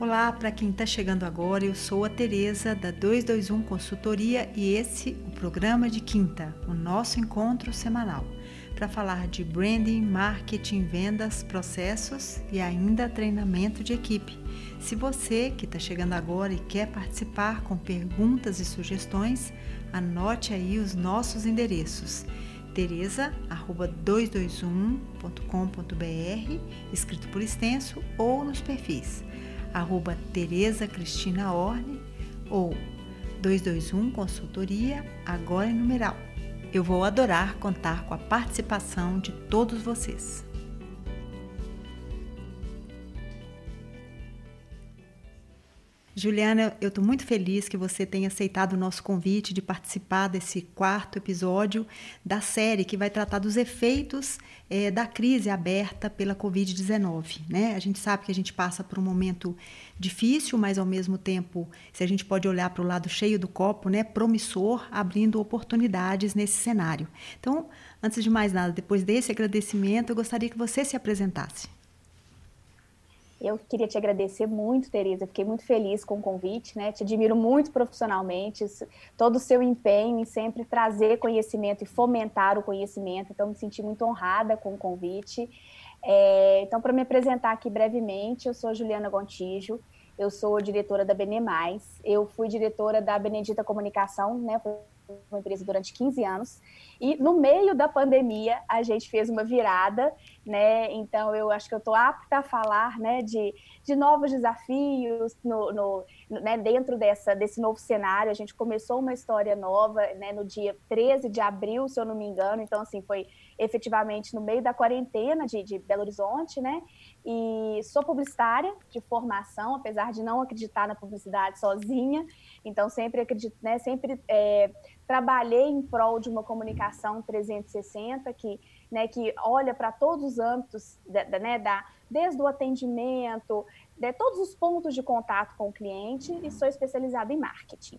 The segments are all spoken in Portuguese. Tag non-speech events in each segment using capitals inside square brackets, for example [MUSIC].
Olá, para quem está chegando agora, eu sou a Tereza da 221 Consultoria e esse o programa de quinta, o nosso encontro semanal, para falar de branding, marketing, vendas, processos e ainda treinamento de equipe. Se você que está chegando agora e quer participar com perguntas e sugestões, anote aí os nossos endereços teresa@221.com.br, escrito por extenso, ou nos perfis arroba Tereza Cristina Orne ou 221 Consultoria, agora em numeral. Eu vou adorar contar com a participação de todos vocês. Juliana, eu estou muito feliz que você tenha aceitado o nosso convite de participar desse quarto episódio da série que vai tratar dos efeitos é, da crise aberta pela Covid-19. Né? A gente sabe que a gente passa por um momento difícil, mas ao mesmo tempo, se a gente pode olhar para o lado cheio do copo, né, promissor, abrindo oportunidades nesse cenário. Então, antes de mais nada, depois desse agradecimento, eu gostaria que você se apresentasse. Eu queria te agradecer muito, Tereza. Fiquei muito feliz com o convite, né? Te admiro muito profissionalmente, todo o seu empenho em sempre trazer conhecimento e fomentar o conhecimento. Então, me senti muito honrada com o convite. É, então, para me apresentar aqui brevemente, eu sou Juliana Gontijo, eu sou diretora da Bene Mais, eu fui diretora da Benedita Comunicação, né? Uma empresa durante 15 anos. E no meio da pandemia, a gente fez uma virada, né? Então, eu acho que eu estou apta a falar né, de, de novos desafios no, no né, dentro dessa, desse novo cenário. A gente começou uma história nova né, no dia 13 de abril, se eu não me engano. Então, assim, foi efetivamente no meio da quarentena de, de Belo Horizonte, né? E sou publicitária de formação, apesar de não acreditar na publicidade sozinha. Então, sempre acredito, né? Sempre é, trabalhei em prol de uma comunicação 360 que, né, que olha para todos os âmbitos, da, da, né, da, desde o atendimento, de todos os pontos de contato com o cliente e sou especializada em marketing.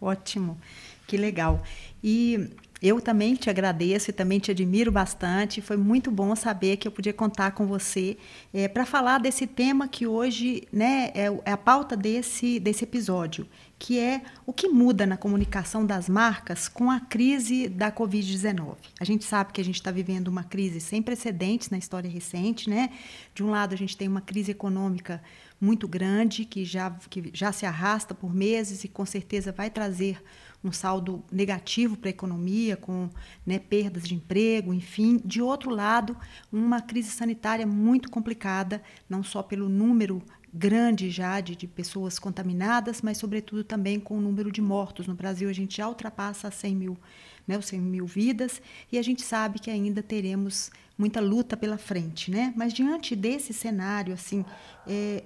Ótimo, que legal. E eu também te agradeço e também te admiro bastante. Foi muito bom saber que eu podia contar com você é, para falar desse tema que hoje né, é, é a pauta desse, desse episódio, que é o que muda na comunicação das marcas com a crise da Covid-19. A gente sabe que a gente está vivendo uma crise sem precedentes na história recente. Né? De um lado, a gente tem uma crise econômica muito grande que já, que já se arrasta por meses e com certeza vai trazer um saldo negativo para a economia, com né, perdas de emprego, enfim. De outro lado, uma crise sanitária muito complicada, não só pelo número grande já de, de, pessoas contaminadas, mas sobretudo também com o número de mortos. No Brasil, a gente já ultrapassa 100 mil, né, os 100 mil vidas, e a gente sabe que ainda teremos muita luta pela frente. Né? Mas diante desse cenário, assim, é,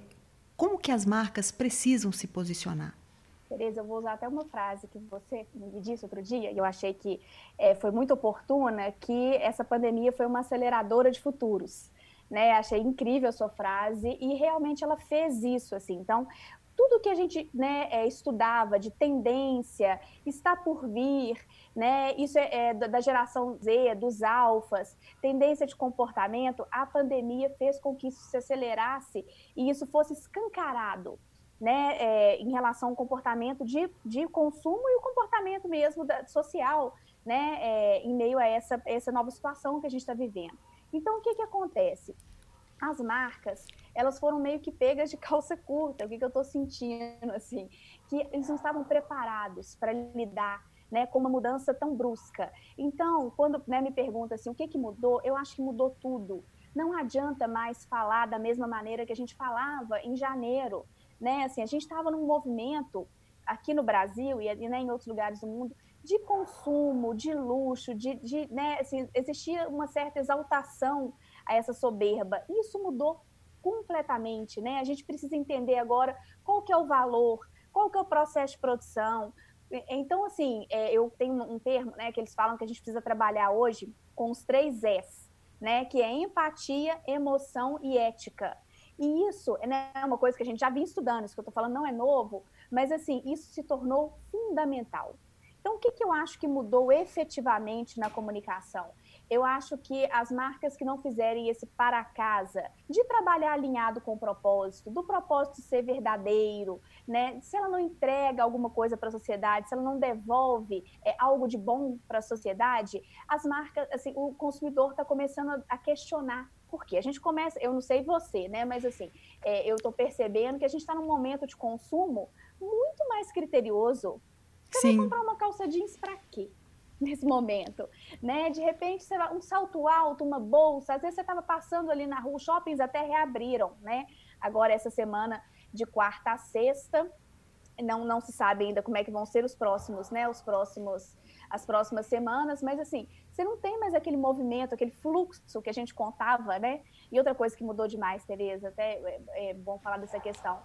como que as marcas precisam se posicionar? Tereza, eu vou usar até uma frase que você me disse outro dia, e eu achei que é, foi muito oportuna, que essa pandemia foi uma aceleradora de futuros. Né? Achei incrível a sua frase, e realmente ela fez isso. assim. Então, tudo que a gente né, é, estudava de tendência, está por vir, né, isso é, é, da geração Z, dos alfas, tendência de comportamento, a pandemia fez com que isso se acelerasse e isso fosse escancarado né, é, em relação ao comportamento de, de consumo e o comportamento mesmo da, social, né, é, em meio a essa, essa nova situação que a gente está vivendo. Então, o que, que acontece? As marcas, elas foram meio que pegas de [LAUGHS] calça curta, o que, que eu estou sentindo, assim, que eles não estavam preparados para lidar né, com uma mudança tão brusca. Então, quando né, me pergunta assim, o que, que mudou, eu acho que mudou tudo. Não adianta mais falar da mesma maneira que a gente falava em janeiro, né? Assim, a gente estava num movimento aqui no Brasil e né, em outros lugares do mundo de consumo, de luxo, de, de né, assim, existia uma certa exaltação a essa soberba. Isso mudou completamente, né? A gente precisa entender agora qual que é o valor, qual que é o processo de produção. Então, assim, é, eu tenho um termo, né, que eles falam que a gente precisa trabalhar hoje com os três S, né, que é empatia, emoção e ética. E isso né, é uma coisa que a gente já vinha estudando, isso que eu estou falando não é novo, mas assim, isso se tornou fundamental. Então, o que, que eu acho que mudou efetivamente na comunicação? eu acho que as marcas que não fizerem esse para casa, de trabalhar alinhado com o propósito, do propósito ser verdadeiro, né? Se ela não entrega alguma coisa para a sociedade, se ela não devolve é, algo de bom para a sociedade, as marcas, assim, o consumidor está começando a questionar por quê? A gente começa, eu não sei você, né? Mas assim, é, eu estou percebendo que a gente está num momento de consumo muito mais criterioso. Você Sim. vai comprar uma calça jeans para quê? nesse momento, né? De repente, você vai, um salto alto, uma bolsa, às vezes você estava passando ali na rua, os shoppings até reabriram, né? Agora, essa semana, de quarta a sexta, não, não se sabe ainda como é que vão ser os próximos, né? Os próximos, as próximas semanas, mas assim, você não tem mais aquele movimento, aquele fluxo que a gente contava, né? E outra coisa que mudou demais, Tereza, até é, é bom falar dessa questão.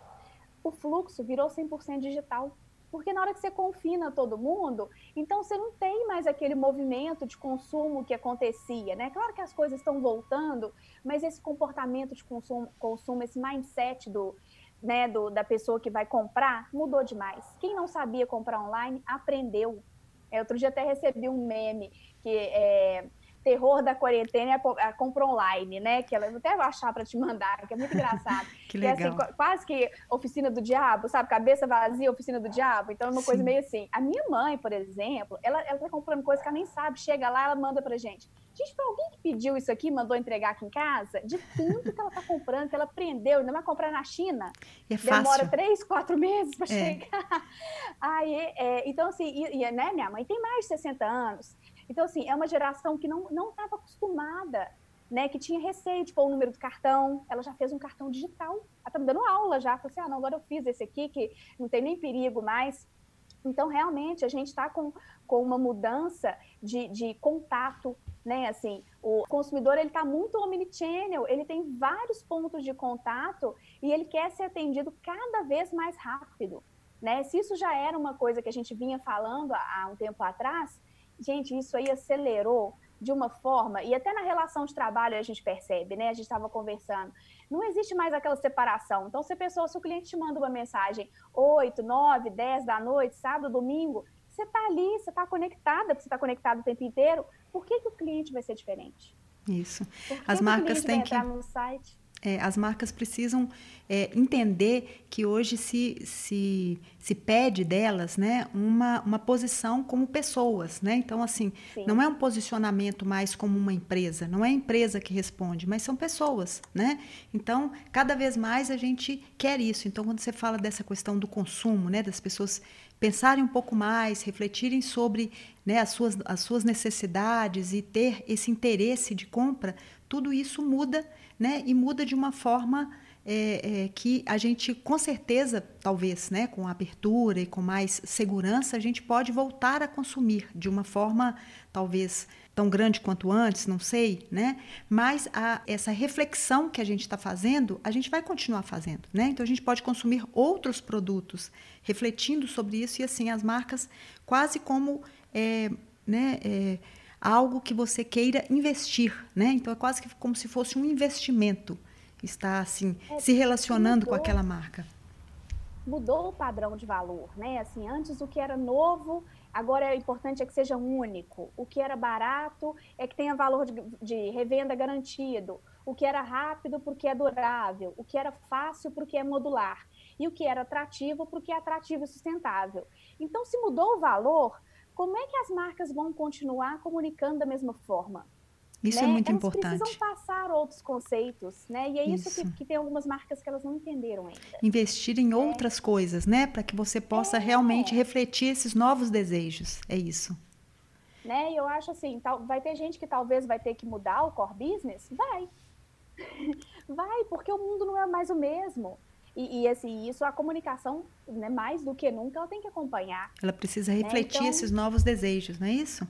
O fluxo virou 100% digital. Porque na hora que você confina todo mundo, então você não tem mais aquele movimento de consumo que acontecia, né? Claro que as coisas estão voltando, mas esse comportamento de consumo, consumo esse mindset do, né, do, da pessoa que vai comprar mudou demais. Quem não sabia comprar online aprendeu. É, outro dia até recebi um meme que é, terror da quarentena é a compra online, né? Que ela até achar para te mandar, que é muito engraçado. [LAUGHS] que legal. Que é assim, quase que oficina do diabo, sabe? Cabeça vazia, oficina do diabo. Então é uma Sim. coisa meio assim. A minha mãe, por exemplo, ela, ela tá comprando coisa que ela nem sabe. Chega lá, ela manda pra gente. Gente, foi alguém que pediu isso aqui, mandou entregar aqui em casa? De tanto que ela tá comprando, que ela aprendeu, ainda vai comprar na China. É fácil. Demora três, quatro meses para é. chegar. [LAUGHS] Aí, é, então, assim, e, e, né, minha mãe tem mais de 60 anos. Então, assim, é uma geração que não estava acostumada, né? Que tinha receio de pôr o número do cartão. Ela já fez um cartão digital. Ela está me dando aula já. Falei assim, ah, não, agora eu fiz esse aqui, que não tem nem perigo mais. Então, realmente, a gente está com, com uma mudança de, de contato, né? Assim, o consumidor, ele está muito omnichannel, ele tem vários pontos de contato e ele quer ser atendido cada vez mais rápido, né? Se isso já era uma coisa que a gente vinha falando há um tempo atrás, gente, isso aí acelerou de uma forma, e até na relação de trabalho a gente percebe, né? A gente estava conversando. Não existe mais aquela separação. Então, se a pessoa, se o cliente te manda uma mensagem 8, 9, 10 da noite, sábado, domingo, você está ali, você está conectada, você está conectado o tempo inteiro, por que, que o cliente vai ser diferente? Isso. As marcas têm que. No site? É, as marcas precisam é, entender que hoje se, se, se pede delas né, uma, uma posição como pessoas. Né? Então, assim, Sim. não é um posicionamento mais como uma empresa, não é a empresa que responde, mas são pessoas. Né? Então, cada vez mais a gente quer isso. Então, quando você fala dessa questão do consumo, né, das pessoas pensarem um pouco mais, refletirem sobre né, as, suas, as suas necessidades e ter esse interesse de compra, tudo isso muda né? E muda de uma forma é, é, que a gente, com certeza, talvez, né, com abertura e com mais segurança, a gente pode voltar a consumir de uma forma, talvez, tão grande quanto antes, não sei, né? Mas a, essa reflexão que a gente está fazendo, a gente vai continuar fazendo, né? Então a gente pode consumir outros produtos, refletindo sobre isso e assim as marcas quase como, é, né? Algo que você queira investir, né? Então é quase que como se fosse um investimento, está assim é, se relacionando mudou, com aquela marca. Mudou o padrão de valor, né? Assim, antes o que era novo, agora é importante é que seja único. O que era barato é que tenha valor de, de revenda garantido. O que era rápido porque é durável. O que era fácil porque é modular. E o que era atrativo porque é atrativo e sustentável. Então, se mudou o valor, como é que as marcas vão continuar comunicando da mesma forma? Isso é né? é muito elas importante. precisam passar outros conceitos, né? E é isso, isso. Que, que, tem algumas marcas que elas não entenderam ainda. Investir em é. outras coisas, né? Para que você possa é. realmente refletir esses novos desejos. É isso. Né? E eu acho assim, tal, vai ter gente que talvez vai ter que mudar o core business? Vai. [LAUGHS] vai, porque o mundo não é mais o mesmo. E, e, assim, isso a comunicação, né, mais do que nunca, ela tem que acompanhar. Ela precisa né? refletir né? então, esses novos desejos, não é isso?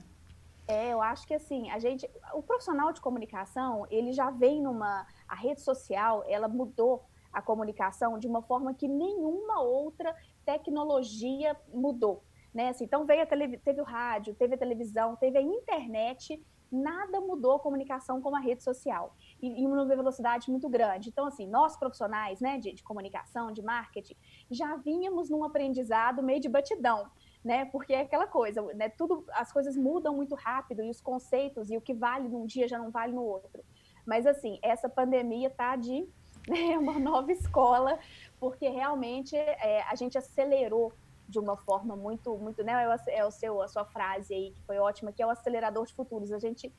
É, eu acho que assim, a gente, o profissional de comunicação, ele já vem numa, a rede social, ela mudou a comunicação de uma forma que nenhuma outra tecnologia mudou, né? Assim, então veio a tele, teve o rádio, teve a televisão, teve a internet, nada mudou a comunicação como a rede social em uma velocidade muito grande. Então, assim, nós profissionais né, de, de, comunicação, de marketing, já vínhamos num aprendizado meio de batidão. né? Porque é aquela coisa, né? Tudo, as coisas mudam muito rápido e os conceitos e o que vale num dia já não vale no outro. Mas assim, essa pandemia tá de [LAUGHS] né, uma nova escola, porque realmente é, a gente acelerou de uma forma muito, muito, né? É o seu, a sua frase aí que foi ótima, que é o acelerador de futuros. A gente,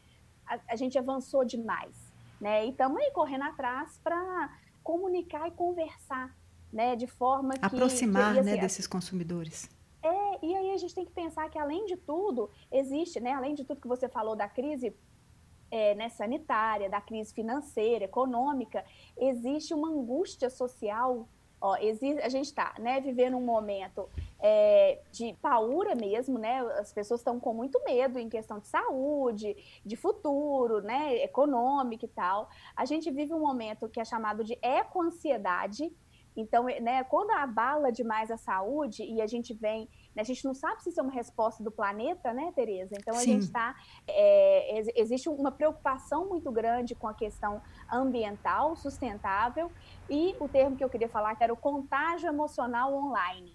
a, a gente avançou demais, né? E estamos aí correndo atrás para comunicar e conversar, né? De forma que aproximar, que, assim, né, desses consumidores. É, e aí a gente tem que pensar que além de tudo existe, né? Além de tudo que você falou da crise é, né, sanitária, da crise financeira, econômica, existe uma angústia social Ó, existe, a gente está né, vivendo um momento é, de paura mesmo, né? As pessoas estão com muito medo em questão de saúde, de futuro, né? Econômico e tal. A gente vive um momento que é chamado de ecoansiedade. Então, né, quando abala demais a saúde e a gente vem né? A gente não sabe se isso é uma resposta do planeta, né, Tereza? Então, a Sim. gente está. É, existe uma preocupação muito grande com a questão ambiental, sustentável, e o termo que eu queria falar, que era o contágio emocional online.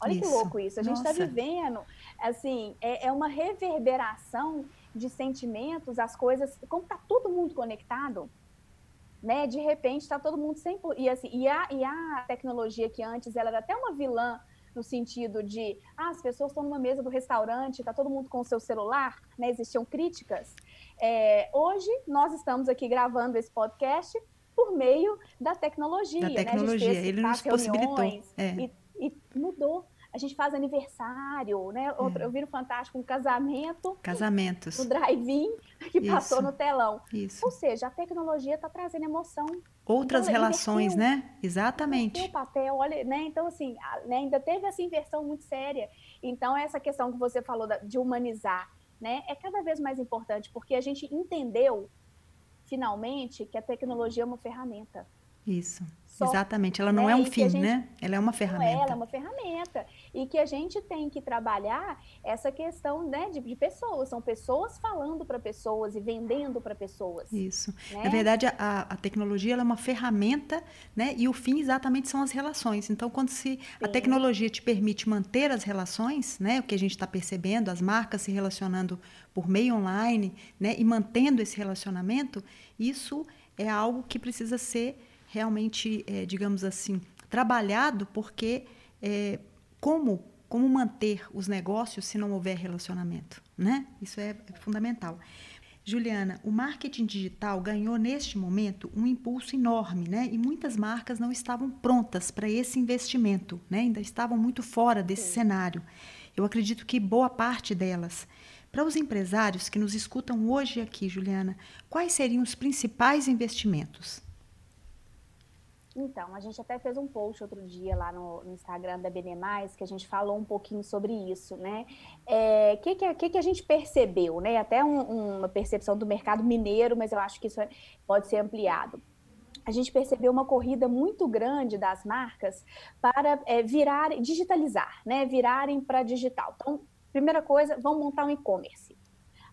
Olha isso. que louco isso. A gente está vivendo, assim, é, é, uma reverberação de sentimentos, as coisas, como está todo mundo conectado, né? De repente está todo mundo sem e assim, e a, e a tecnologia que antes ela era até uma vilã no sentido de ah, as pessoas estão numa mesa do restaurante, está todo mundo com o seu celular, né? existiam críticas. É, hoje nós estamos aqui gravando esse podcast por meio da tecnologia. Da tecnologia, né? ele nos possibilitou. É. E, e mudou a gente faz aniversário, né? Outro, é. Eu vi no Fantástico um casamento. Casamentos. No drive-in que Isso. passou no telão. Isso. Ou seja, a tecnologia está trazendo emoção. Outras então, relações, né? Exatamente. O papel, olha, né? Então, assim, né? ainda teve essa inversão muito séria. Então, essa questão que você falou de humanizar, né? É cada vez mais importante, porque a gente entendeu, finalmente, que a tecnologia é uma ferramenta. Isso. Só, Exatamente. Ela não né? é um fim, gente, né? Ela é uma ferramenta. Ela é uma ferramenta. E que a gente tem que trabalhar essa questão né, de, de pessoas. São pessoas falando para pessoas e vendendo para pessoas. Isso. Né? Na verdade, a, a tecnologia é uma ferramenta, né? E o fim exatamente são as relações. Então, quando se Sim. a tecnologia te permite manter as relações, né? O que a gente está percebendo, as marcas se relacionando por meio online, né? E mantendo esse relacionamento, isso é algo que precisa ser realmente, é, digamos assim, trabalhado, porque é, como, como manter os negócios se não houver relacionamento? Né? Isso é, é fundamental. Juliana, o marketing digital ganhou neste momento um impulso enorme, né? E muitas marcas não estavam prontas para esse investimento, né? Ainda estavam muito fora desse Sim. cenário. Eu acredito que boa parte delas. Para os empresários que nos escutam hoje aqui, Juliana, quais seriam os principais investimentos? Então, a gente até fez um post outro dia lá no, no Instagram da Benemais, que a gente falou um pouquinho sobre isso, né? O é, que, que, que, a gente percebeu, né? Até um, uma percepção do mercado mineiro, mas eu acho que isso é, pode ser ampliado. A gente percebeu uma corrida muito grande das marcas para é, virar, digitalizar, né? Virarem para digital. Então, primeira coisa, vamos montar um e-commerce.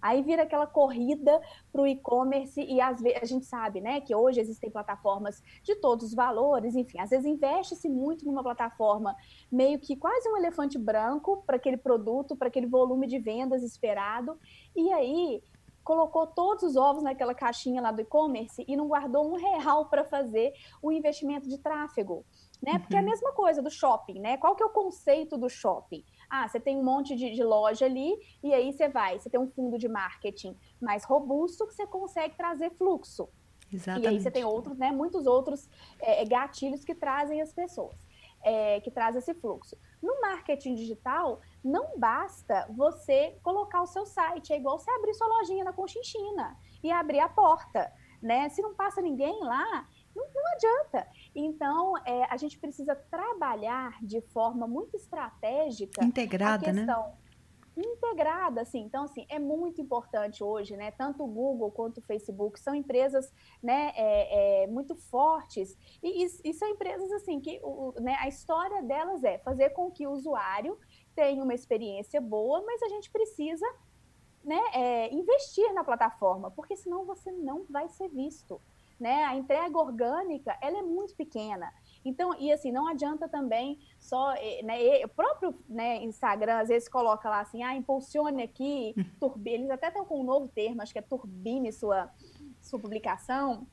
Aí vira aquela corrida para o e-commerce e às vezes a gente sabe, né, que hoje existem plataformas de todos os valores, enfim, às vezes investe-se muito numa plataforma meio que quase um elefante branco para aquele produto, para aquele volume de vendas esperado, e aí colocou todos os ovos naquela caixinha lá do e-commerce e não guardou um real para fazer o investimento de tráfego, né? Porque é a uhum. mesma coisa do shopping, né? Qual que é o conceito do shopping? Ah, você tem um monte de, de, loja ali, e aí você vai, você tem um fundo de marketing mais robusto que você consegue trazer fluxo. Exatamente. E aí você tem outros, né, muitos outros é, é, gatilhos que trazem as pessoas, é, que trazem esse fluxo. No marketing digital, não basta você colocar o seu site, é igual você abrir sua lojinha na Conchinchina e abrir a porta. Né? Se não passa ninguém lá, não, não adianta. Então, é, a gente precisa trabalhar de forma muito estratégica. Integrada, a né? questão, né? integrada, assim. Então, assim, é muito importante hoje, né? Tanto o Google quanto o Facebook são empresas, né, é, é, muito fortes e, e, são empresas, assim, que o, né, a história delas é fazer com que o usuário tenha uma experiência boa, mas a gente precisa, né, é, investir na plataforma, porque senão você não vai ser visto né? A entrega orgânica, ela é muito pequena. Então, e assim, não adianta também só, eh, né, o próprio né, Instagram às vezes coloca lá assim, ah, impulsione aqui, [LAUGHS] turbine, eles até estão com um novo termo, acho que é turbine sua, sua publicação,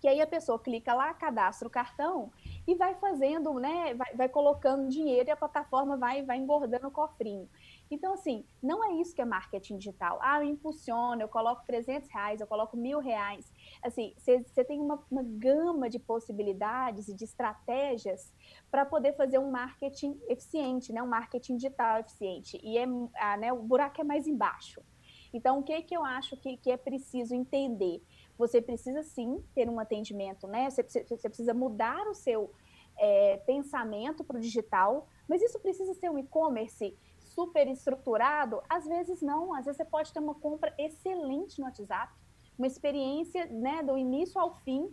que aí a pessoa clica lá, cadastra o cartão e vai fazendo, né, vai, vai colocando dinheiro e a plataforma vai, vai engordando o cofrinho. Então, assim, não é isso que é marketing digital. Ah, eu impulsiono, eu coloco 300 reais, eu coloco mil reais. Assim, você tem uma, uma gama de possibilidades e de estratégias para poder fazer um marketing eficiente, né? um marketing digital eficiente. E é, ah, né, o buraco é mais embaixo. Então, o que, que eu acho que, que é preciso entender? Você precisa sim ter um atendimento, né? Você, você precisa mudar o seu é, pensamento para o digital, mas isso precisa ser um e-commerce super estruturado? Às vezes não, às vezes você pode ter uma compra excelente no WhatsApp, uma experiência né, do início ao fim,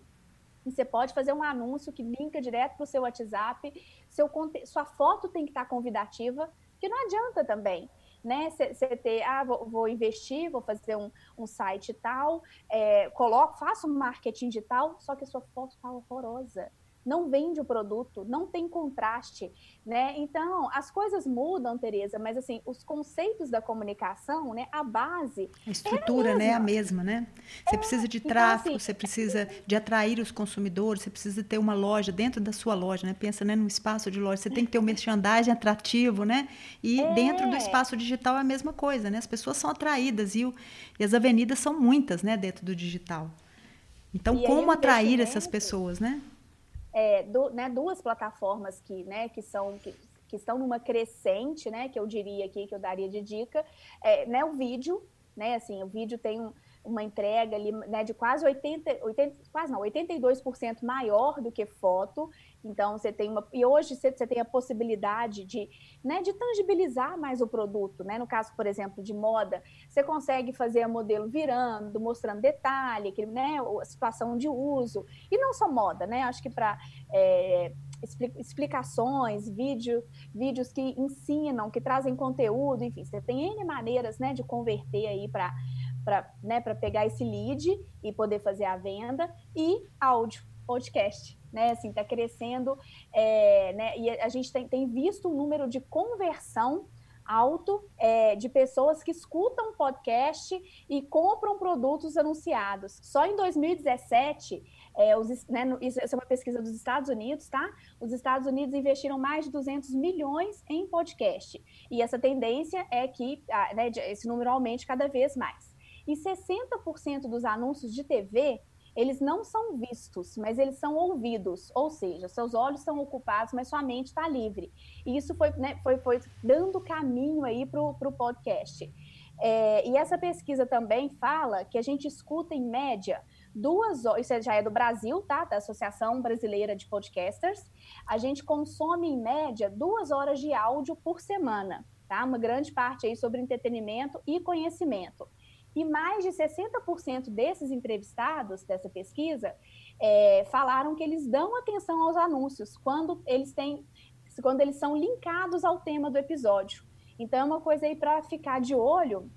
e você pode fazer um anúncio que linka direto para o seu WhatsApp, seu, sua foto tem que estar convidativa, que não adianta também né? Você ter, ah, vou, vou, investir, vou fazer um, um site tal, é, coloco, faço um marketing digital, só que a sua foto está horrorosa não vende o produto, não tem contraste, né? Então, as coisas mudam, Tereza, mas assim, os conceitos da comunicação, né, a base a estrutura, é a né, é a mesma, né? Você é, precisa de tráfego, então, assim, você precisa de atrair os consumidores, você precisa ter uma loja dentro da sua loja, né? Pensa, né, num espaço de loja, você tem que ter um merchandising atrativo, né? E é. dentro do espaço digital é a mesma coisa, né? As pessoas são atraídas e, o, e as avenidas são muitas, né, dentro do digital. Então, e como atrair essas pessoas, né? É, do, né, duas plataformas que, né, que são que, que, estão numa crescente, né, que eu diria aqui que eu daria de dica, é, né, o vídeo, né, assim, o vídeo tem um, uma entrega ali, né, de quase 80, 80 quase não, 82% maior do que foto. Então você tem uma e hoje você, você tem a possibilidade de, né, de tangibilizar mais o produto, né? No caso, por exemplo, de moda, você consegue fazer a modelo virando, mostrando detalhe, que, né, a situação de uso. E não só moda, né? Acho que para é, explicações, vídeo, vídeos que ensinam, que trazem conteúdo, enfim, você tem N maneiras né, de converter aí para né, pegar esse lead e poder fazer a venda, e áudio, podcast né? Assim, está crescendo, é, né? E a gente tem, tem visto um número de conversão alto é, de pessoas que escutam podcast e compram produtos anunciados. Só em 2017, é, os, né, isso é uma pesquisa dos Estados Unidos, tá? Os Estados Unidos investiram mais de 200 milhões em podcast. E essa tendência é que né, esse número aumente cada vez mais. E 60% dos anúncios de TV eles não são vistos, mas eles são ouvidos, ou seja, seus olhos estão ocupados, mas sua mente está livre. E isso foi, né, foi, foi dando caminho aí para o podcast. É, e essa pesquisa também fala que a gente escuta em média duas horas, isso já é do Brasil, tá? Da Associação Brasileira de Podcasters. A gente consome em média duas horas de áudio por semana, tá? Uma grande parte aí sobre entretenimento e conhecimento. E mais de 60% desses entrevistados dessa pesquisa é, falaram que eles dão atenção aos anúncios quando eles têm, quando eles são linkados ao tema do episódio. Então é uma coisa aí para ficar de olho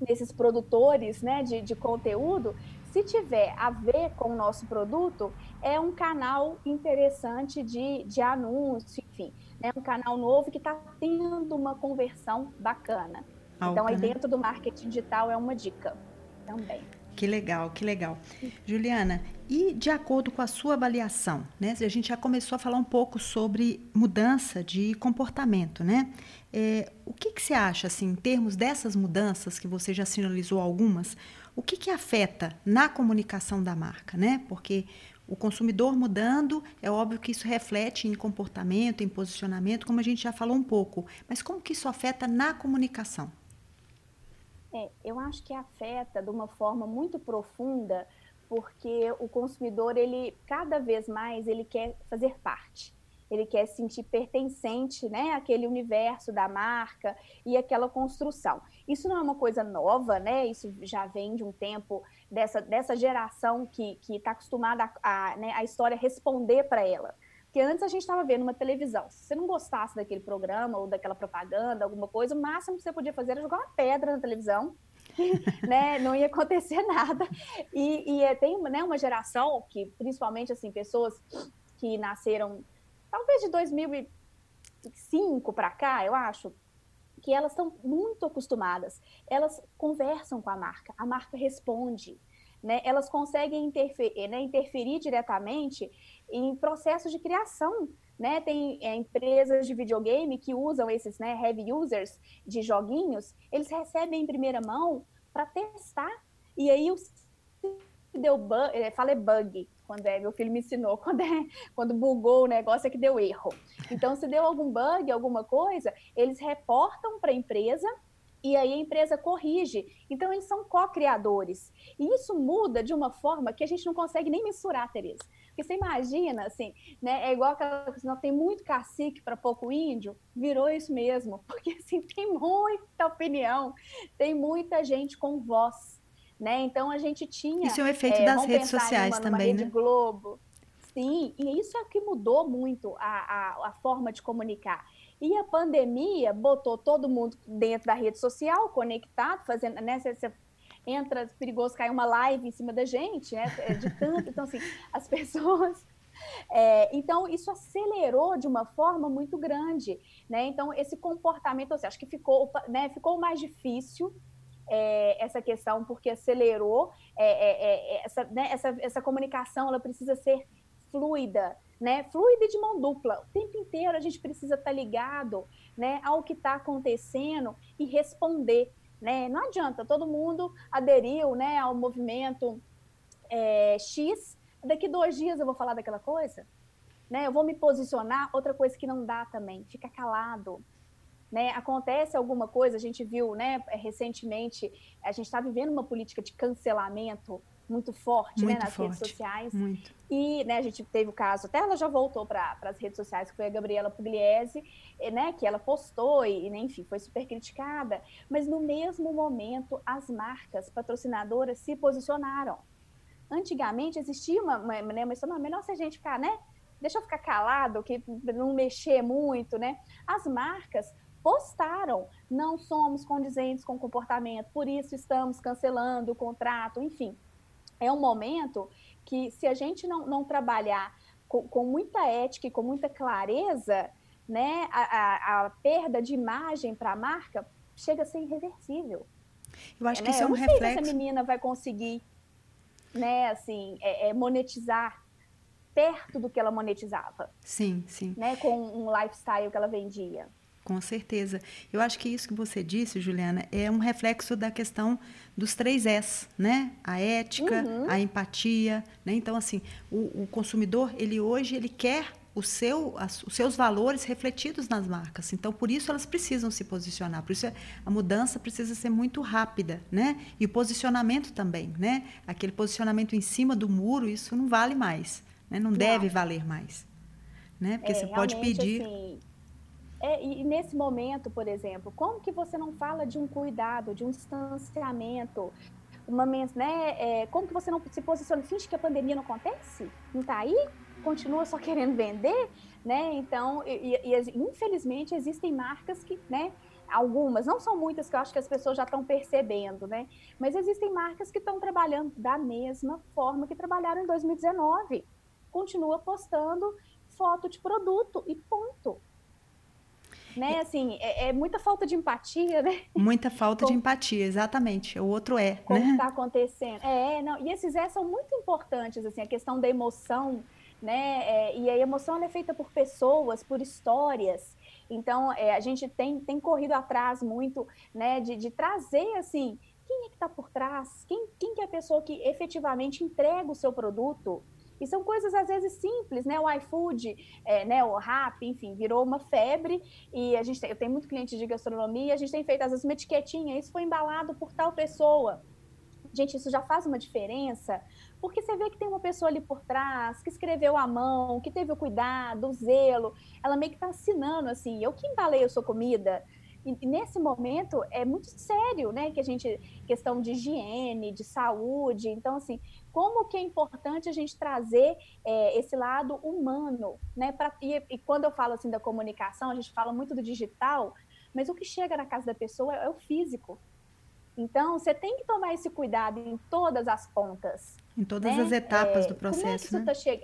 nesses produtores né, de, de conteúdo. Se tiver a ver com o nosso produto, é um canal interessante de, de anúncio, enfim, é um canal novo que está tendo uma conversão bacana. Alta, então, aí né? dentro do marketing digital é uma dica também. Que legal, que legal. Juliana, e de acordo com a sua avaliação, né? A gente já começou a falar um pouco sobre mudança de comportamento, né? É, o que, que você acha, assim, em termos dessas mudanças, que você já sinalizou algumas, o que, que afeta na comunicação da marca, né? Porque o consumidor mudando, é óbvio que isso reflete em comportamento, em posicionamento, como a gente já falou um pouco. Mas como que isso afeta na comunicação? É, eu acho que afeta de uma forma muito profunda, porque o consumidor, ele cada vez mais ele quer fazer parte. Ele quer se sentir pertencente, né, àquele universo da marca e aquela construção. Isso não é uma coisa nova, né? Isso já vem de um tempo dessa, dessa geração que está acostumada a, a, né, a história responder para ela. Porque antes a gente estava vendo uma televisão. Se você não gostasse daquele programa ou daquela propaganda, alguma coisa, o máximo que você podia fazer era jogar uma pedra na televisão. [LAUGHS] né? Não ia acontecer [LAUGHS] nada. E, e é, tem né, uma geração que, principalmente assim, pessoas que nasceram talvez de 2005 para cá, eu acho, que elas estão muito acostumadas. Elas conversam com a marca, a marca responde. Né, elas conseguem interferir, né, interferir diretamente em processos de criação. Né? Tem é, empresas de videogame que usam esses né, heavy users de joguinhos, eles recebem em primeira mão para testar. E aí o deu bug, é, fala bug, quando é, meu filho me ensinou, [LAUGHS] quando, é, quando bugou o negócio é que deu erro. Então, se deu algum bug, alguma coisa, eles reportam para a empresa e aí a empresa corrige. Então, eles são co-criadores. E isso muda de uma forma que a gente não consegue nem mensurar, Tereza. Porque você imagina, assim, né? É igual aquela coisa, tem muito cacique para pouco índio, virou isso mesmo. [LAUGHS] Porque, assim, tem muita opinião, tem muita gente com voz né? Então a gente tinha. Isso é um efeito é, das redes sociais numa, também, numa né? Globo. Sim, e isso é o que mudou muito a, a, a forma de comunicar. E a pandemia botou todo mundo dentro da rede social, conectado, fazendo, né? Você, você entra, é perigoso cair uma live em cima da gente, né? De tanto. Então, assim, as pessoas. [LAUGHS] É, então, isso acelerou de uma forma muito grande, né? Então, esse comportamento, você acho que ficou, né, ficou mais difícil é, essa questão porque acelerou é, é, essa, né, essa, essa comunicação ela precisa ser fluida, né? Fluida e de mão dupla. O tempo inteiro a gente precisa estar tá ligado, né, ao que está acontecendo e responder, né? Não adianta todo mundo aderiu, né, ao movimento é, X. Daqui dois dias eu vou falar daquela coisa, né? Eu vou me posicionar. Outra coisa que não dá também, fica calado, né, acontece alguma coisa, a gente viu né, recentemente, a gente está vivendo uma política de cancelamento muito forte né, muito né, nas forte, redes sociais. Muito. E né, a gente teve o caso, até ela já voltou para as redes sociais, que foi a Gabriela Pugliese, né, que ela postou e, né, enfim, foi super criticada. Mas no mesmo momento, as marcas patrocinadoras se posicionaram. Antigamente existia uma, uma, né, uma não, melhor se a gente ficar, né? Deixa eu ficar calado, que não mexer muito, né? As marcas postaram, não somos condizentes com o comportamento, por isso estamos cancelando o contrato, enfim. É um momento que, se a gente não, não trabalhar com, com muita ética e com muita clareza, né, a, a, a perda de imagem para a marca chega a ser irreversível. Eu acho que né? isso é um reflexo. Sei se essa menina vai conseguir, né, assim, é, é monetizar perto do que ela monetizava. Sim, sim. Né, com um lifestyle que ela vendia. Com certeza. Eu acho que isso que você disse, Juliana, é um reflexo da questão dos três S, né? A ética, uhum. a empatia, né? Então, assim, o, o, consumidor, ele hoje, ele quer o seu, as, os seus valores refletidos nas marcas. Então, por isso elas precisam se posicionar. Por isso a mudança precisa ser muito rápida, né? E o posicionamento também, né? Aquele posicionamento em cima do muro, isso não vale mais, né? Não, não. deve valer mais, né? Porque é, você pode pedir... Assim é, e nesse momento, por exemplo, como que você não fala de um cuidado, de um distanciamento, uma né, é, como que você não se posiciona, finge que a pandemia não acontece? Não está aí? Continua só [LAUGHS] querendo vender, né? Então, e, e, infelizmente existem marcas que, né? Algumas, não são muitas que eu acho que as pessoas já estão percebendo, né? Mas existem marcas que estão trabalhando da mesma forma que trabalharam em 2019. Continua postando foto de produto e ponto né? Assim, é, é, muita falta de empatia, né? Muita falta de empatia, exatamente. O outro é, Como né? está acontecendo. É, não. E esses é são muito importantes, assim, a questão da emoção, né? É, e a emoção é feita por pessoas, por histórias. Então, é, a gente tem, tem corrido atrás muito, né? De, de trazer, assim, quem é que está por trás? Quem, quem que é a pessoa que efetivamente entrega o seu produto? E são coisas às vezes simples, né? O iFood, é, né? O Rap, enfim, virou uma febre e a gente tem, eu tenho muito cliente de gastronomia, a gente tem feito às vezes uma etiquetinha, isso foi embalado por tal pessoa. Gente, isso já faz uma diferença, porque você vê que tem uma pessoa ali por trás, que escreveu à mão, que teve o cuidado, o zelo, ela meio que está assinando assim, eu que embalei a sua comida, e, nesse momento é muito sério, né? Que a gente questão de higiene, de saúde. Então, assim, como que é importante a gente trazer é, esse lado humano, né? Pra, e, e, quando eu falo assim da comunicação, a gente fala muito do digital, mas o que chega na casa da pessoa é, é o físico. Então, você tem que tomar esse cuidado em todas as pontas. Em todas né? as etapas é, do processo, como é né? Tá che...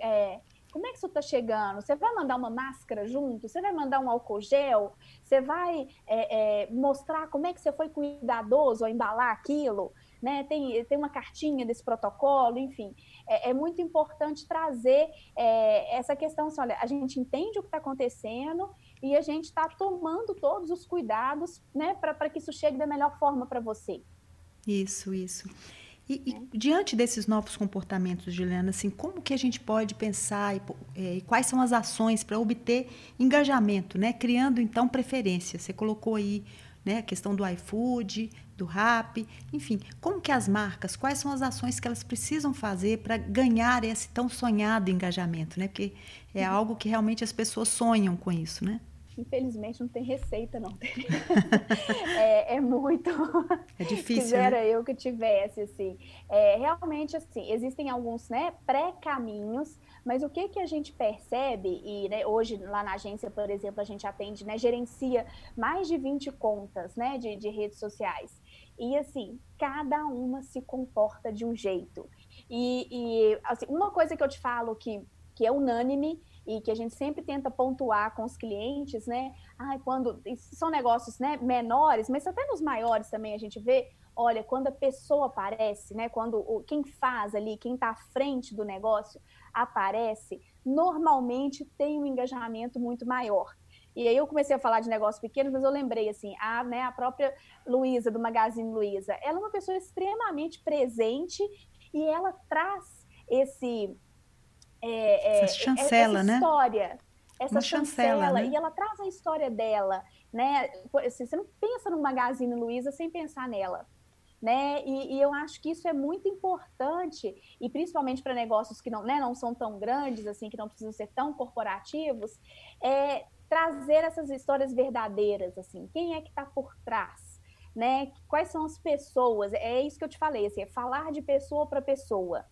Como é que isso está chegando? Você vai mandar uma máscara junto? Você vai mandar um álcool gel? Você vai é, é, mostrar como é que você foi cuidadoso ao embalar aquilo? Né? Tem, tem uma cartinha desse protocolo, enfim. É, é muito importante trazer é, essa questão assim, olha, a gente entende o que está acontecendo e a gente está tomando todos os cuidados né, para que isso chegue da melhor forma para você. Isso, isso. E, e, diante desses novos comportamentos, Juliana, assim, como que a gente pode pensar e, é, e quais são as ações para obter engajamento, né? Criando então preferência. Você colocou aí né, a questão do iFood, do Rap, enfim, como que as marcas, quais são as ações que elas precisam fazer para ganhar esse tão sonhado engajamento, né? Porque é uhum. algo que realmente as pessoas sonham com isso, né? Infelizmente não tem receita, não. [LAUGHS] é, é, muito. [LAUGHS] É difícil. Quisera né? eu que tivesse, assim. É, realmente, assim, existem alguns né, pré-caminhos, mas o que, que a gente percebe, e né, hoje lá na agência, por exemplo, a gente atende, né, gerencia mais de 20 contas né, de, de redes sociais. E assim, cada uma se comporta de um jeito. E, e assim, uma coisa que eu te falo que, que é unânime e que a gente sempre tenta pontuar com os clientes, né? Ai, quando são negócios, né, menores, mas até nos maiores também a gente vê, olha, quando a pessoa aparece, né, quando o, quem faz ali, quem está à frente do negócio aparece, normalmente tem um engajamento muito maior. E aí eu comecei a falar de negócios pequenos, mas eu lembrei assim, a, né, a própria Luísa do Magazine Luiza, ela é uma pessoa extremamente presente e ela traz esse é, essa é, chancela, essa né? história, essa Uma chancela, chancela né? e ela traz a história dela, né? Assim, você não pensa no Magazine Luiza sem pensar nela. Né? E, e, eu acho que isso é muito importante, e principalmente para negócios que não, né, não são tão grandes, assim, que não precisam ser tão corporativos, é trazer essas histórias verdadeiras, assim, quem é que está por trás, né? Quais são as pessoas? É isso que eu te falei, assim, é falar de pessoa para pessoa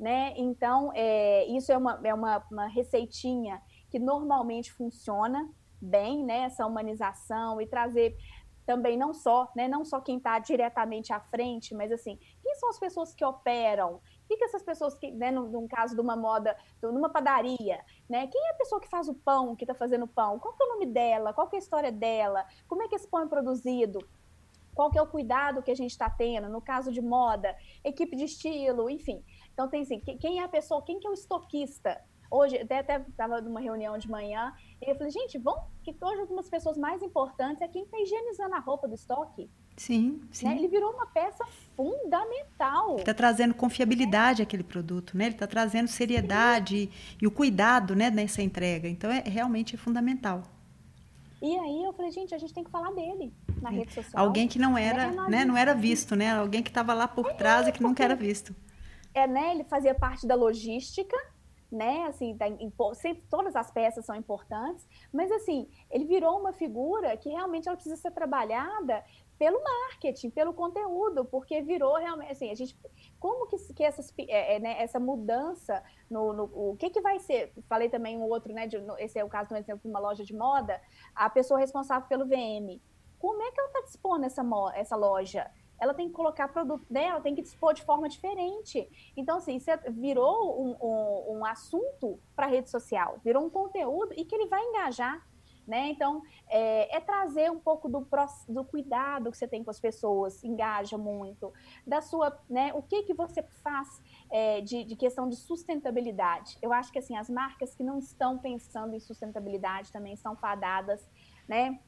né? Então, é, isso é, uma, é uma, uma receitinha que normalmente funciona bem, né? Essa humanização e trazer também não só, né, não só quem está diretamente à frente, mas assim, quem são as pessoas que operam? O que, essas pessoas que, né, num, num, caso de uma moda, numa padaria, né, quem é a pessoa que faz o pão, que está fazendo o pão? Qual é o nome dela? Qual é a história dela? Como é que esse pão é produzido? Qual que é o cuidado que a gente está tendo? No caso de moda, equipe de estilo, enfim. Então tem assim, quem é a pessoa, quem que é o estoquista? Hoje, até estava numa reunião de manhã, e eu falei, gente, vamos, que hoje uma das pessoas mais importantes é quem está higienizando a roupa do estoque. Sim, sim. Né? Ele virou uma peça fundamental. Está trazendo confiabilidade àquele produto, né? Ele está trazendo seriedade sim. e o cuidado, né, nessa entrega. Então, é realmente é fundamental. E aí eu falei, gente, a gente tem que falar dele na é. rede social. Alguém que não era, é, né, não era visto, né? Alguém que estava lá por é, trás e que nunca era visto é, né, ele fazia parte da logística, né, assim, da, sempre todas as peças são importantes, mas assim, ele virou uma figura que realmente ela precisa ser trabalhada pelo marketing, pelo conteúdo, porque virou realmente, assim, a gente, como que, que essas, é, é, né, essa mudança no, no, o que que vai ser, falei também um outro, né, de, no, esse é o caso, por exemplo, de uma loja de moda, a pessoa responsável pelo VM, como é que ela está dispondo essa, essa loja? ela tem que colocar produto dela, tem que dispor de forma diferente. Então, assim, isso virou um, um, um assunto para a rede social, virou um conteúdo e que ele vai engajar. Né? Então, é, é, trazer um pouco do, do cuidado que você tem com as pessoas, engaja muito, da sua, né, o que que você faz é, de, de, questão de sustentabilidade. Eu acho que, assim, as marcas que não estão pensando em sustentabilidade também estão fadadas, né,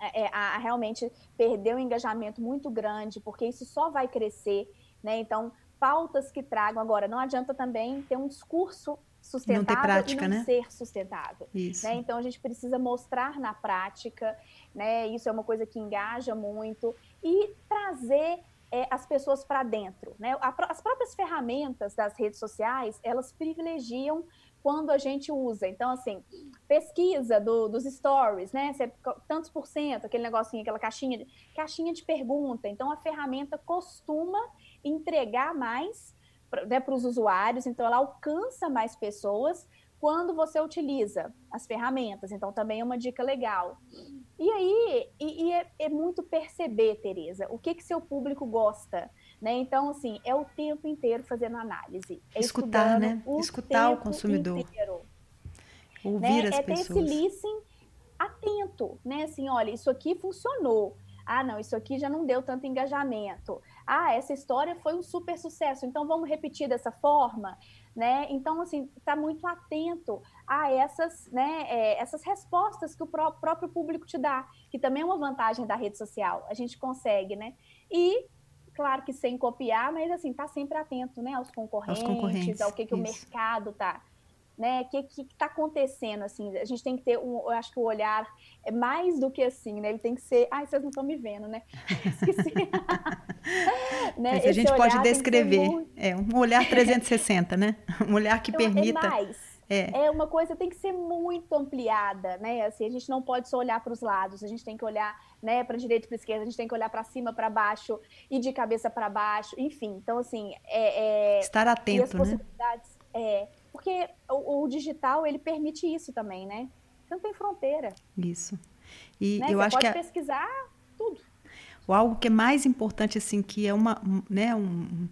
é, é, a, a realmente perder um engajamento muito grande, porque isso só vai crescer, né? Então, pautas que tragam agora, não adianta também ter um discurso sustentável não ter prática, e não né? ser sustentável. Isso. Né? Então a gente precisa mostrar na prática, né? Isso é uma coisa que engaja muito e trazer é, as pessoas para dentro, né? As próprias ferramentas das redes sociais elas privilegiam quando a gente usa. Então, assim, pesquisa do, dos stories, né? É tantos por cento, aquele negocinho, aquela caixinha caixinha de pergunta. Então, a ferramenta costuma entregar mais né, para os usuários, então ela alcança mais pessoas quando você utiliza as ferramentas. Então, também é uma dica legal. E aí, e, e é, é, muito perceber, Tereza, o que, que seu público gosta. Né? Então, assim, é o tempo inteiro fazendo análise. É Escutar, né? O Escutar o consumidor. Inteiro. Ouvir né? as é pessoas. ter esse listening atento, né? Assim, olha, isso aqui funcionou. Ah, não, isso aqui já não deu tanto engajamento. Ah, essa história foi um super sucesso, então vamos repetir dessa forma, né? Então, assim, está muito atento a essas, né, é, essas respostas que o pró próprio público te dá, que também é uma vantagem da rede social. A gente consegue, né? E claro que sem copiar, mas assim, tá sempre atento, né, aos concorrentes, aos concorrentes ao que, que o mercado tá né? O que está acontecendo, assim? A gente tem que ter, um, eu acho que o olhar é mais do que assim, né? Ele tem que ser... Ai, vocês não estão me vendo, né? [LAUGHS] Esqueci. [LAUGHS] né? Mas a gente pode descrever. Muito... É um olhar [LAUGHS] 360, né? Um olhar que então, é permita... É mais. É. é uma coisa tem que ser muito ampliada, né? Assim, a gente não pode só olhar para os lados, a gente tem que olhar, né, para direita e para esquerda, a gente tem que olhar para cima, para baixo e de cabeça para baixo, enfim. Então, assim, é, é... estar atento, e as possibilidades, né? É, porque o, o, digital, ele permite isso também, né? Você não tem fronteira. Isso. E né? eu Você acho pode que... pesquisar tudo. O algo que é mais importante, assim, que é uma, né, um,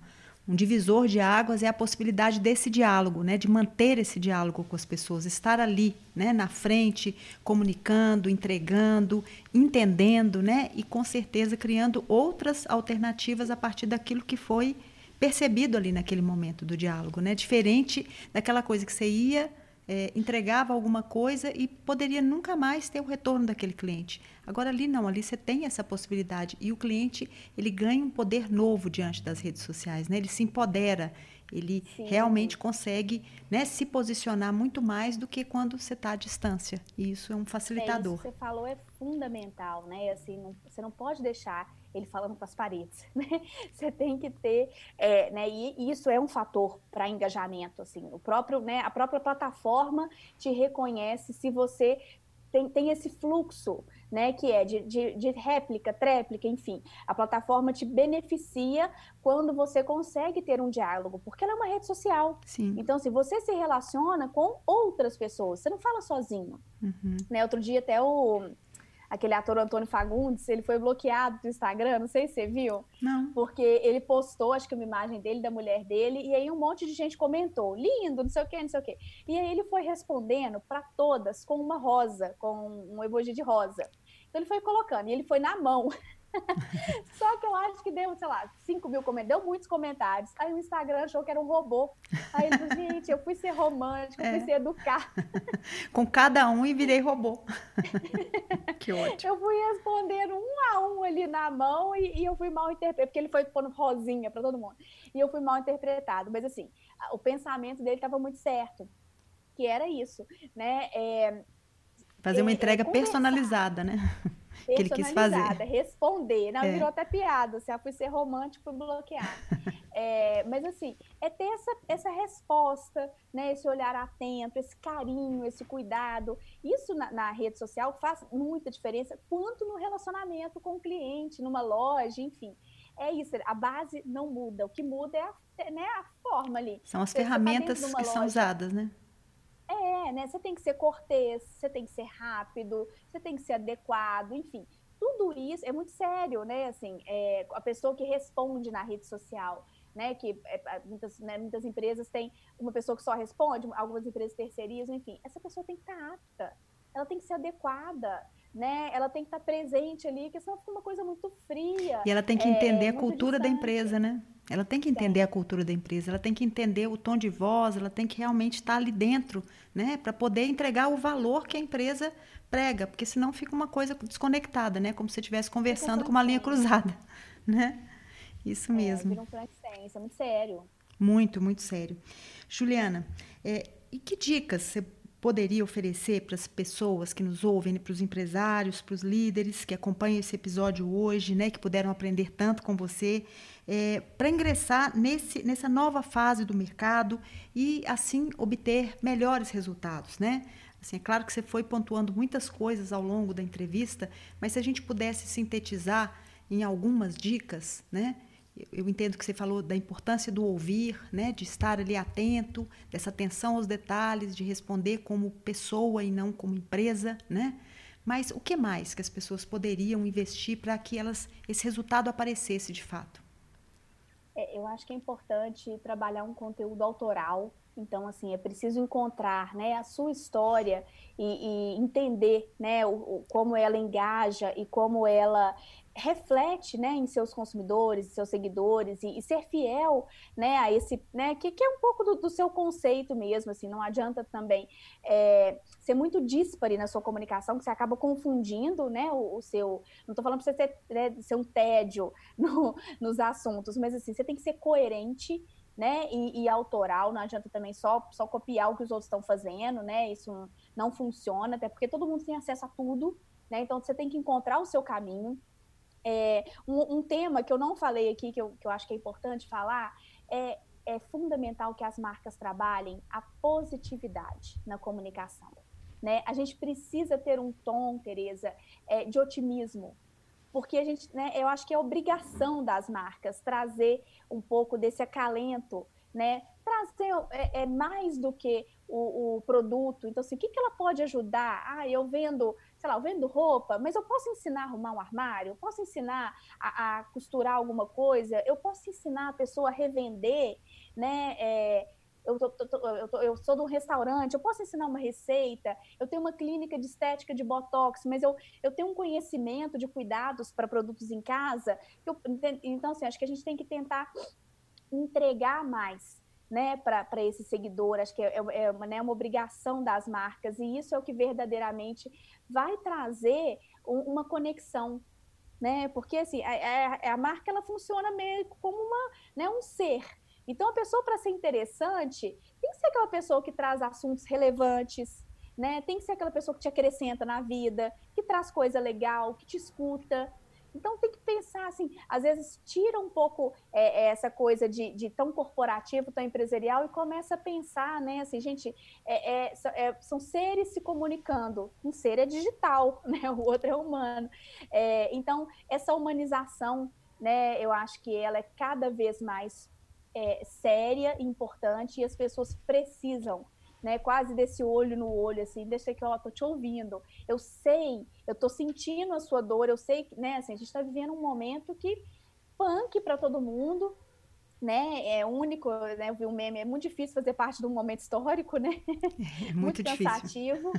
um divisor de águas é a possibilidade desse diálogo, né, de manter esse diálogo com as pessoas, estar ali, né, na frente, comunicando, entregando, entendendo, né, e com certeza criando outras alternativas a partir daquilo que foi percebido ali naquele momento do diálogo, né? Diferente daquela coisa que você ia, é, entregava alguma coisa e poderia nunca mais ter o retorno daquele cliente. Agora ali não, ali você tem essa possibilidade e o cliente ele ganha um poder novo diante das redes sociais, né? Ele se empodera, ele Sim. realmente consegue né, se posicionar muito mais do que quando você está à distância. E isso é um facilitador. É, isso que você falou é fundamental, né? Assim, não, você não pode deixar ele falando com as paredes, [LAUGHS] né? Você tem que ter, é, né? E isso é um fator para engajamento, assim. O próprio, né? A própria plataforma te reconhece se você tem, tem esse fluxo, né, que é de, de, de, réplica, tréplica, enfim. A plataforma te beneficia quando você consegue ter um diálogo, porque ela é uma rede social. Sim. Então, se você se relaciona com outras pessoas, você não fala sozinho. Uhum. Né, outro dia até o aquele ator Antônio Fagundes, ele foi bloqueado do Instagram, não sei se você viu. Não. Porque ele postou, acho que uma imagem dele, da mulher dele, e aí um monte de gente comentou, lindo, não sei o quê, não sei o quê. E aí ele foi respondendo para todas com uma rosa, com um emoji de rosa. Então ele foi colocando, e ele foi na mão. [LAUGHS] [LAUGHS] Só que eu acho que deu, sei lá, 5 mil comentários, deu muitos comentários. Aí o Instagram achou que era um robô. Aí ele falou, gente, eu fui ser romântico, é. fui ser educar. [LAUGHS] Com cada um e virei robô. [LAUGHS] que ótimo. Eu fui respondendo um a um ali na mão e, e eu fui mal interpretado, porque ele foi pondo rosinha para todo mundo. E eu fui mal interpretado. Mas assim, o pensamento dele estava muito certo. Que era isso, né? É, Fazer uma entrega personalizada, né? Que ele quis fazer. responder. Não, é. virou até piada. Se eu fui ser romântico, fui bloquear. [LAUGHS] é, mas assim, é ter essa, essa resposta, né? Esse olhar atento, esse carinho, esse cuidado. Isso na, na, rede social faz muita diferença, quanto no relacionamento com o cliente, numa loja, enfim. É isso, a base não muda. O que muda é a, né, a forma ali. São as Você ferramentas tá que loja, são usadas, né? É, né? Você tem que ser cortês, você tem que ser rápido, você tem que ser adequado, enfim. Tudo isso é muito sério, né? Assim, é, a pessoa que responde na rede social, né? Que é, muitas, né, muitas empresas têm uma pessoa que só responde, algumas empresas terceirizam, enfim. Essa pessoa tem que estar apta, ela tem que ser adequada, né? Ela tem que estar presente ali, porque senão fica uma coisa muito fria. E ela tem que entender é, a cultura distante. da empresa, né? Ela tem que entender a cultura da empresa, ela tem que entender o tom de voz, ela tem que realmente estar ali dentro, né, para poder entregar o valor que a empresa prega, porque senão fica uma coisa desconectada, né, como se estivesse conversando com uma linha cruzada, [LAUGHS] né? Isso mesmo. É, vira um isso é muito sério. Muito, muito sério. Juliana, é, e que dicas você poderia oferecer para as pessoas que nos ouvem, para os empresários, para os líderes que acompanham esse episódio hoje, né, que puderam aprender tanto com você, é, para ingressar nesse, nessa nova fase do mercado e assim obter melhores resultados, né? Assim, é claro que você foi pontuando muitas coisas ao longo da entrevista, mas se a gente pudesse sintetizar em algumas dicas, né? Eu entendo que você falou da importância do ouvir, né, de estar ali atento, dessa atenção aos detalhes, de responder como pessoa e não como empresa, né? Mas o que mais que as pessoas poderiam investir para que elas esse resultado aparecesse de fato? É, eu acho que é importante trabalhar um conteúdo autoral. Então, assim, é preciso encontrar né, a sua história e, e entender né, o, o, como ela engaja e como ela reflete né, em seus consumidores, seus seguidores e, e, ser fiel né, a esse, né, que, que é um pouco do, do, seu conceito mesmo, assim, não adianta também é, ser muito díspare na sua comunicação, que você acaba confundindo né, o, o seu, não estou falando para você ter, né, ser um tédio [LAUGHS] no, nos assuntos, mas assim, você tem que ser coerente né, e, e, autoral, não adianta também só, só copiar o que os outros estão fazendo, né, isso não, funciona, até porque todo mundo tem acesso a tudo, né, então você tem que encontrar o seu caminho, é, um, um, tema que eu não falei aqui, que eu, que eu acho que é importante falar, é, é fundamental que as marcas trabalhem a positividade na comunicação. Né? A gente precisa ter um tom, Tereza, é, de otimismo, porque a gente, né, eu acho que é obrigação das marcas trazer um pouco desse acalento, né? Trazer é, é mais do que o, o, produto. Então, assim, o que, que ela pode ajudar? Ah, eu vendo sei lá, eu vendo roupa, mas eu posso ensinar a arrumar um armário, eu posso ensinar a, a costurar alguma coisa, eu posso ensinar a pessoa a revender, né? É, eu, tô, tô, eu, tô, eu, sou de um restaurante, eu posso ensinar uma receita, eu tenho uma clínica de estética de botox, mas eu, eu tenho um conhecimento de cuidados para produtos em casa. Eu, então, assim, acho que a gente tem que tentar entregar mais né, para esse seguidor, acho que é, é, é uma, né, uma obrigação das marcas, e isso é o que verdadeiramente vai trazer um, uma conexão, né, porque assim, a, a, a, marca ela funciona meio como uma, né, um ser, então a pessoa para ser interessante tem que ser aquela pessoa que traz assuntos relevantes, né, tem que ser aquela pessoa que te acrescenta na vida, que traz coisa legal, que te escuta, então tem que pensar assim, às vezes tira um pouco é, é, essa coisa de, de, tão corporativo, tão empresarial e começa a pensar, né? Assim, gente, é, é, é são seres se comunicando. Um ser é digital, [LAUGHS] né? O outro é humano. É, então essa humanização, né? Eu acho que ela é cada vez mais séria, importante e as pessoas precisam né? Quase desse olho no olho, assim, deixa que eu tô te ouvindo. Eu sei, eu tô sentindo a sua dor, eu sei que, né, assim, a gente está vivendo um momento que punk para todo mundo, né? É único, né? Eu vi um meme, é muito difícil fazer parte de um momento histórico, né? É [LAUGHS] muito, muito cansativo,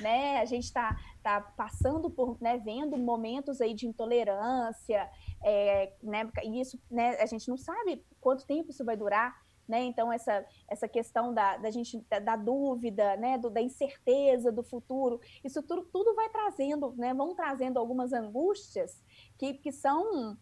né? A gente está tá passando por, né, vendo momentos aí de intolerância, é, né? E isso, né? A gente não sabe quanto tempo isso vai durar, né? Então, essa, essa questão da, da gente da, da dúvida, né? Do, da incerteza do futuro, isso tudo, tudo vai trazendo, né? vão trazendo algumas angústias que, que são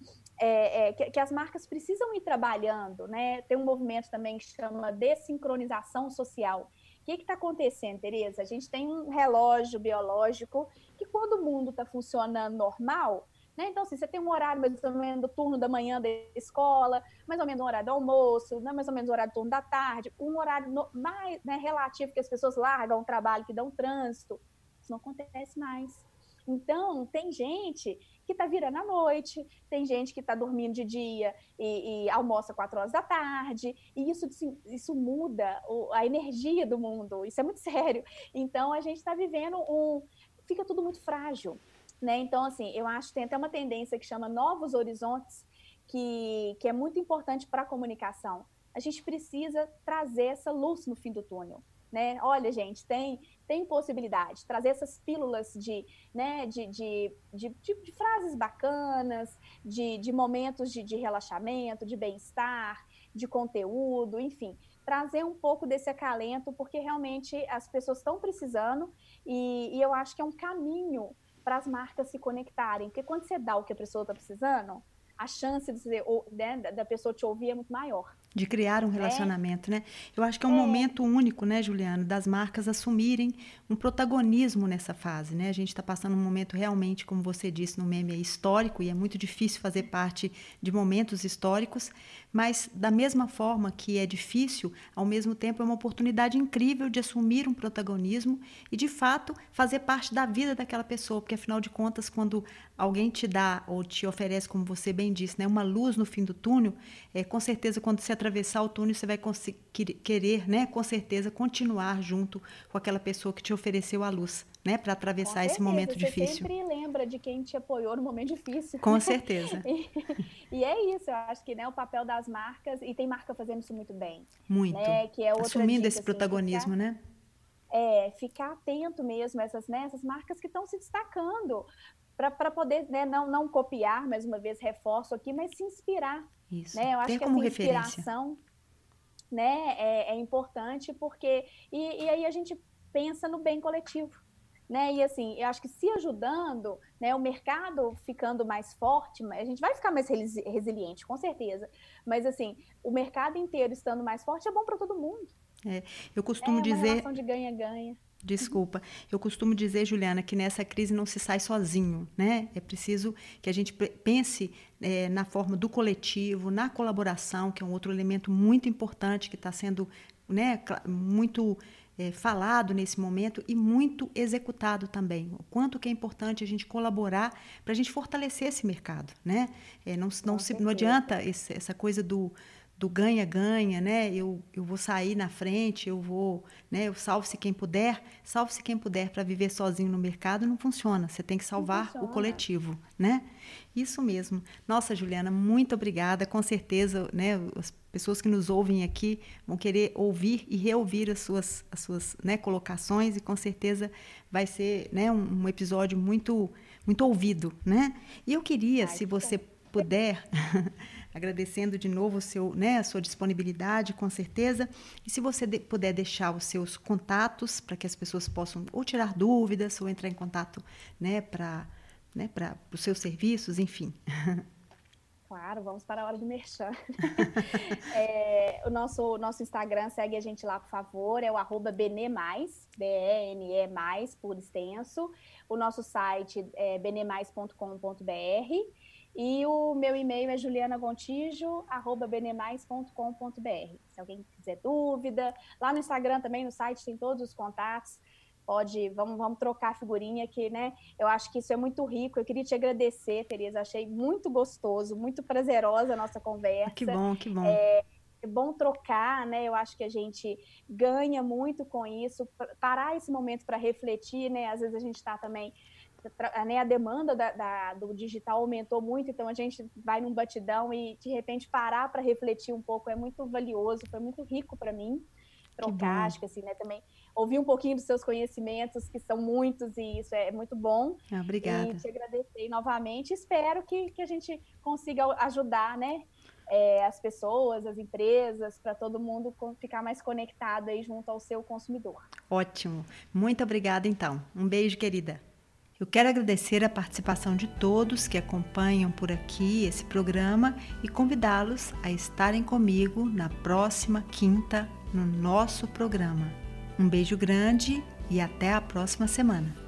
é, é, que, que, as marcas precisam ir trabalhando, né? Tem um movimento também que chama desincronização social. O que está acontecendo, Tereza? A gente tem um relógio biológico que, quando o mundo está funcionando normal, né? Então, assim, você tem um horário mais ou menos do turno da manhã da escola, mais ou menos um horário do almoço, né? mais ou menos um horário do turno da tarde, um horário no, mais né, relativo que as pessoas largam o trabalho, que dão trânsito. Isso não acontece mais. Então, tem gente que está virando à noite, tem gente que está dormindo de dia e, e, almoça quatro horas da tarde, e isso, isso muda a energia do mundo, isso é muito [LAUGHS] sério. Então, a gente está vivendo um. Fica tudo muito frágil. Né? Então, assim, eu acho que tem até uma tendência que chama novos horizontes, que, que é muito importante para a comunicação. A gente precisa trazer essa luz no fim do túnel. Né? Olha, gente, tem, tem possibilidade, trazer essas pílulas de, né, de, de, de, de, frases bacanas, de, de momentos de, de relaxamento, de bem-estar, de conteúdo, enfim, trazer um pouco desse acalento, porque realmente as pessoas estão precisando e, e eu acho que é um caminho para as marcas se conectarem. Porque quando você dá o que a pessoa está precisando, a chance de né, da pessoa te ouvir é muito maior de criar um é. relacionamento, é. né? Eu acho que é um é. momento único, né, Juliano, das marcas assumirem um protagonismo nessa fase, né? A gente está passando um momento realmente, como você disse no meme, histórico e é muito difícil fazer parte de momentos históricos, mas da mesma forma que é difícil, ao mesmo tempo é uma oportunidade incrível de assumir um protagonismo e de fato fazer parte da vida daquela pessoa, porque afinal de contas, quando alguém te dá ou te oferece, como você bem disse, né, uma luz no fim do túnel, é com certeza quando você atravessar o túnel, você vai querer, né, com certeza, continuar junto com aquela pessoa que te ofereceu a luz, né, para atravessar esse momento difícil. Você sempre lembra de quem te apoiou no momento difícil. Com [LAUGHS] certeza. e, e, é isso, eu acho que né, o papel das marcas, e tem marca fazendo isso muito bem. Muito. Né, que é Assumindo dica, esse assim, protagonismo, ficar, né? É, ficar atento mesmo a essas, né, essas marcas que estão se destacando para poder né, não, não copiar, mais uma vez, reforço aqui, mas se inspirar. Isso. Né? Eu acho Ter que como essa inspiração referência. né, é, é, importante porque. E, e aí a gente pensa no bem coletivo. Né? E assim, eu acho que se ajudando, né, o mercado ficando mais forte, a gente vai ficar mais resiliente, com certeza. Mas assim, o mercado inteiro estando mais forte é bom para todo mundo. É, eu costumo é dizer. relação de ganha-ganha. Desculpa. Eu costumo dizer, Juliana, que nessa crise não se sai sozinho, né? É preciso que a gente pense é, na forma do coletivo, na colaboração, que é um outro elemento muito importante que está sendo né, muito é, falado nesse momento e muito executado também. O quanto que é importante a gente colaborar para a gente fortalecer esse mercado, né? É, não, não, se, não adianta esse, essa coisa do do ganha-ganha, né? Eu, eu vou sair na frente, eu vou, né? Eu salve-se quem puder, salve-se quem puder para viver sozinho no mercado não funciona. Você tem que salvar o coletivo, né? Isso mesmo. Nossa, Juliana, muito obrigada. Com certeza, né? As pessoas que nos ouvem aqui vão querer ouvir e reouvir as suas, as suas né, colocações e com certeza vai ser né, um, um episódio muito, muito ouvido, né? E eu queria, Ai, se você puder [LAUGHS] agradecendo de novo seu, né, a sua disponibilidade, com certeza. E se você de, puder deixar os seus contatos para que as pessoas possam ou tirar dúvidas ou entrar em contato né, para né, os seus serviços, enfim. [LAUGHS] Claro, vamos para a hora do merchan. [LAUGHS] é, o nosso, nosso Instagram, segue a gente lá, por favor, é o arroba benemais, B-E-N-E mais, por extenso. O nosso site é benemais.com.br e o meu e-mail é julianagontijo@benemais.com.br. Se alguém quiser dúvida, lá no Instagram também, no site tem todos os contatos. Pode, vamos, vamos trocar figurinha que, né? Eu acho que isso é muito rico. Eu queria te agradecer, Tereza. Achei muito gostoso, muito prazerosa a nossa conversa. Que bom, que bom. É, é bom trocar, né? Eu acho que a gente ganha muito com isso. Parar esse momento para refletir, né? Às vezes a gente está também né, a demanda da, da, do digital aumentou muito, então a gente vai num batidão e de repente parar para refletir um pouco é muito valioso, foi muito rico para mim trocar, acho que assim, né, também ouvir um pouquinho dos seus conhecimentos, que são muitos, e isso é muito bom. Ah, obrigada. E te agradecer novamente, espero que, que a gente consiga ajudar, né, é, as pessoas, as empresas, para todo mundo ficar mais conectado aí junto ao seu consumidor. Ótimo. Muito obrigada, então. Um beijo, querida. Eu quero agradecer a participação de todos que acompanham por aqui esse programa e convidá-los a estarem comigo na próxima quinta no nosso programa. Um beijo grande e até a próxima semana.